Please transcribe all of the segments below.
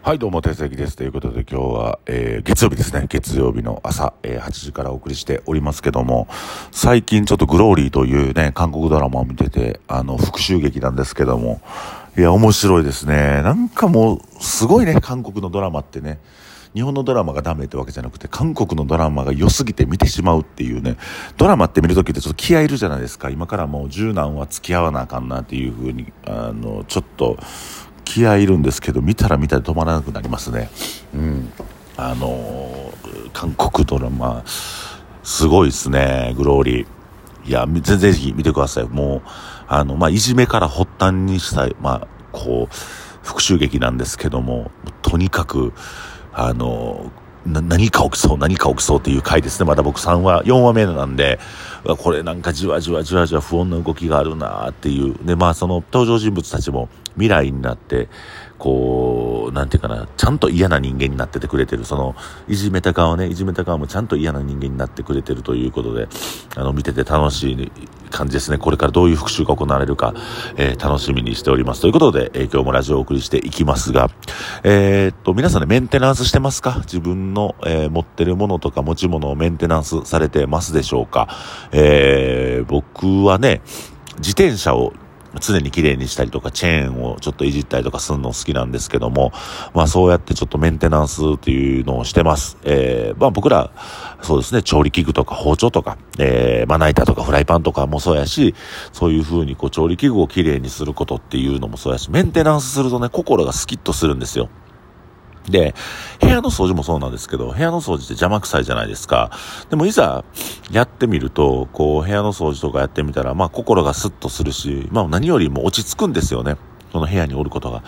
はい、どうも、定石です。ということで、今日は、えー、月曜日ですね。月曜日の朝、えー、8時からお送りしておりますけども、最近ちょっとグローリーというね、韓国ドラマを見てて、あの、復讐劇なんですけども、いや、面白いですね。なんかもう、すごいね、韓国のドラマってね。日本のドラマがダメってわけじゃなくて、韓国のドラマが良すぎて見てしまうっていうね、ドラマって見るときってちょっと気合いるじゃないですか。今からもう十何話付き合わなあかんなっていうふうに、あの、ちょっと、気合いるんですけど見たら見たら止まらなくなりますねうんあのー、韓国ドラマすごいですねグローリーいや全然ぜひ見てくださいもうあのまあいじめから発端にしたいまあこう復讐劇なんですけどもとにかくあの何か起きそう、何か起きそうっていう回ですね。まだ僕3話、4話目なんで、これなんかじわじわじわじわ不穏な動きがあるなっていう。で、まあその登場人物たちも未来になって、こう、なんていうかな、ちゃんと嫌な人間になっててくれてる、その、いじめた側ね、いじめた側もちゃんと嫌な人間になってくれてるということで、あの、見てて楽しい感じですね。これからどういう復習が行われるか、えー、楽しみにしております。ということで、えー、今日もラジオをお送りしていきますが、えー、っと、皆さんね、メンテナンスしてますか？自分の、えー、持ってるものとか持ち物をメンテナンスされてますでしょうか？えー、僕はね、自転車を常に綺麗にしたりとか、チェーンをちょっといじったりとかするの好きなんですけども、まあそうやってちょっとメンテナンスっていうのをしてます。えー、まあ僕ら、そうですね、調理器具とか包丁とか、えー、まな板とかフライパンとかもそうやし、そういう風にこう調理器具を綺麗にすることっていうのもそうやし、メンテナンスするとね、心がスキッとするんですよ。で、部屋の掃除もそうなんですけど、部屋の掃除って邪魔くさいじゃないですか。でもいざやってみると、こう部屋の掃除とかやってみたら、まあ心がスッとするし、まあ何よりも落ち着くんですよね。その部屋におることが。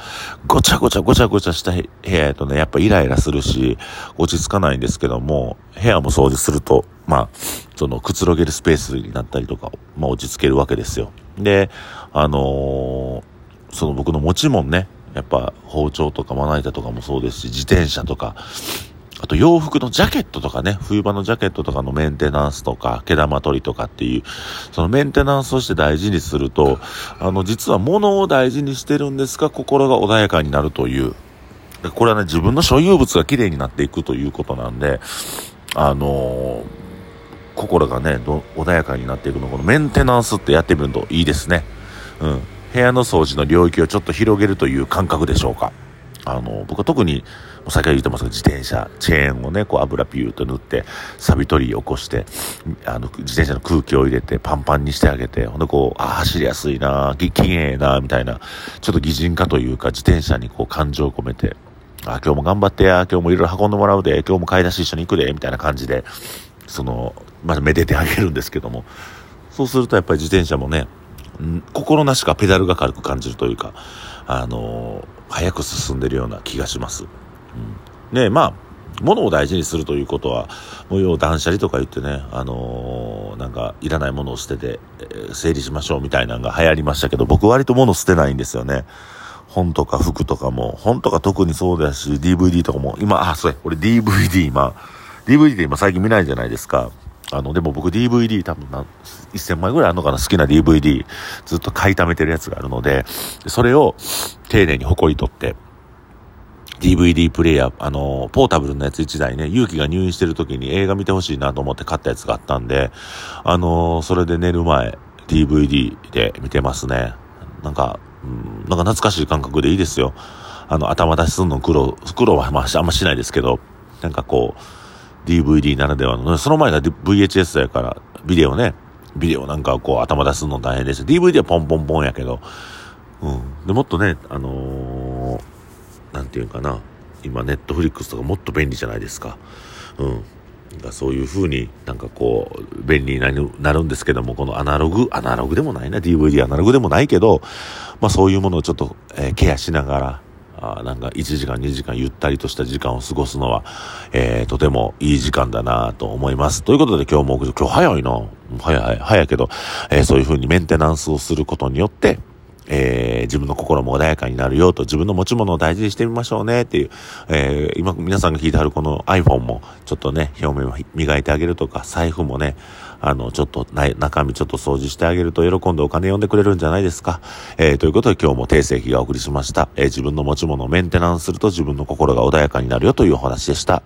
ごちゃごちゃごちゃごちゃした部屋やとね、やっぱイライラするし、落ち着かないんですけども、部屋も掃除すると、まあ、そのくつろげるスペースになったりとか、まあ落ち着けるわけですよ。で、あのー、その僕の持ち物ね、やっぱ包丁とかまな板とかもそうですし、自転車とか、あと洋服のジャケットとかね、冬場のジャケットとかのメンテナンスとか、毛玉取りとかっていう、そのメンテナンスをして大事にすると、あの、実は物を大事にしてるんですが、心が穏やかになるという。これはね、自分の所有物が綺麗になっていくということなんで、あのー、心がね、穏やかになっていくの、このメンテナンスってやってみるといいですね。うん。部屋の掃除の領域をちょっと広げるという感覚でしょうか。あの、僕は特に、先ほど言ってますが、自転車、チェーンをね、こう油ピューと塗って、サビ取り起こして、あの、自転車の空気を入れて、パンパンにしてあげて、ほんでこう、あ、走りやすいな、きれいな、みたいな、ちょっと擬人化というか、自転車にこう、感情を込めて、あ、今日も頑張ってや、今日もいろいろ運んでもらうで、今日も買い出し一緒に行くで、みたいな感じで、その、まずめでてあげるんですけども、そうするとやっぱり自転車もね、心なしかペダルが軽く感じるというか、あのー、早く進んでるような気がします。うん、ねまあ、物を大事にするということは、もう要断捨離とか言ってね、あのー、なんか、いらないものを捨てて、えー、整理しましょうみたいなのが流行りましたけど、僕割と物捨てないんですよね。本とか服とかも、本とか特にそうだし、DVD とかも、今、あ、それ、俺 DVD 今、DVD 今最近見ないじゃないですか。あの、でも僕 DVD 多分な、1000枚ぐらいあるのかな好きな DVD ずっと買い溜めてるやつがあるので、それを丁寧に誇り取って、DVD プレイヤー、あの、ポータブルのやつ1台ね、勇気が入院してる時に映画見てほしいなと思って買ったやつがあったんで、あの、それで寝る前、DVD で見てますね。なんか、うん、なんか懐かしい感覚でいいですよ。あの、頭出しすんの苦労、苦労はまああんましないですけど、なんかこう、DVD ならではの、その前が VHS やから、ビデオね、ビデオなんかこう頭出すの大変でした。DVD はポンポンポンやけど、うん。で、もっとね、あのー、なんていうかな、今ネットフリックスとかもっと便利じゃないですか。うん。だそういう風になんかこう、便利になるんですけども、このアナログ、アナログでもないな、DVD アナログでもないけど、まあそういうものをちょっと、えー、ケアしながら、あなんか1時間2時間ゆったりとした時間を過ごすのは、えー、とてもいい時間だなと思います。ということで今日も、今日早いな。早い早い、早いけど、えー、そういう風にメンテナンスをすることによって、えー、自分の心も穏やかになるよと、自分の持ち物を大事にしてみましょうねっていう、えー、今皆さんが聞いてあるこの iPhone も、ちょっとね、表面を磨いてあげるとか、財布もね、あの、ちょっとない中身ちょっと掃除してあげると喜んでお金呼んでくれるんじゃないですか。えー、ということで今日も定世紀がお送りしました。えー、自分の持ち物をメンテナンスすると自分の心が穏やかになるよというお話でした。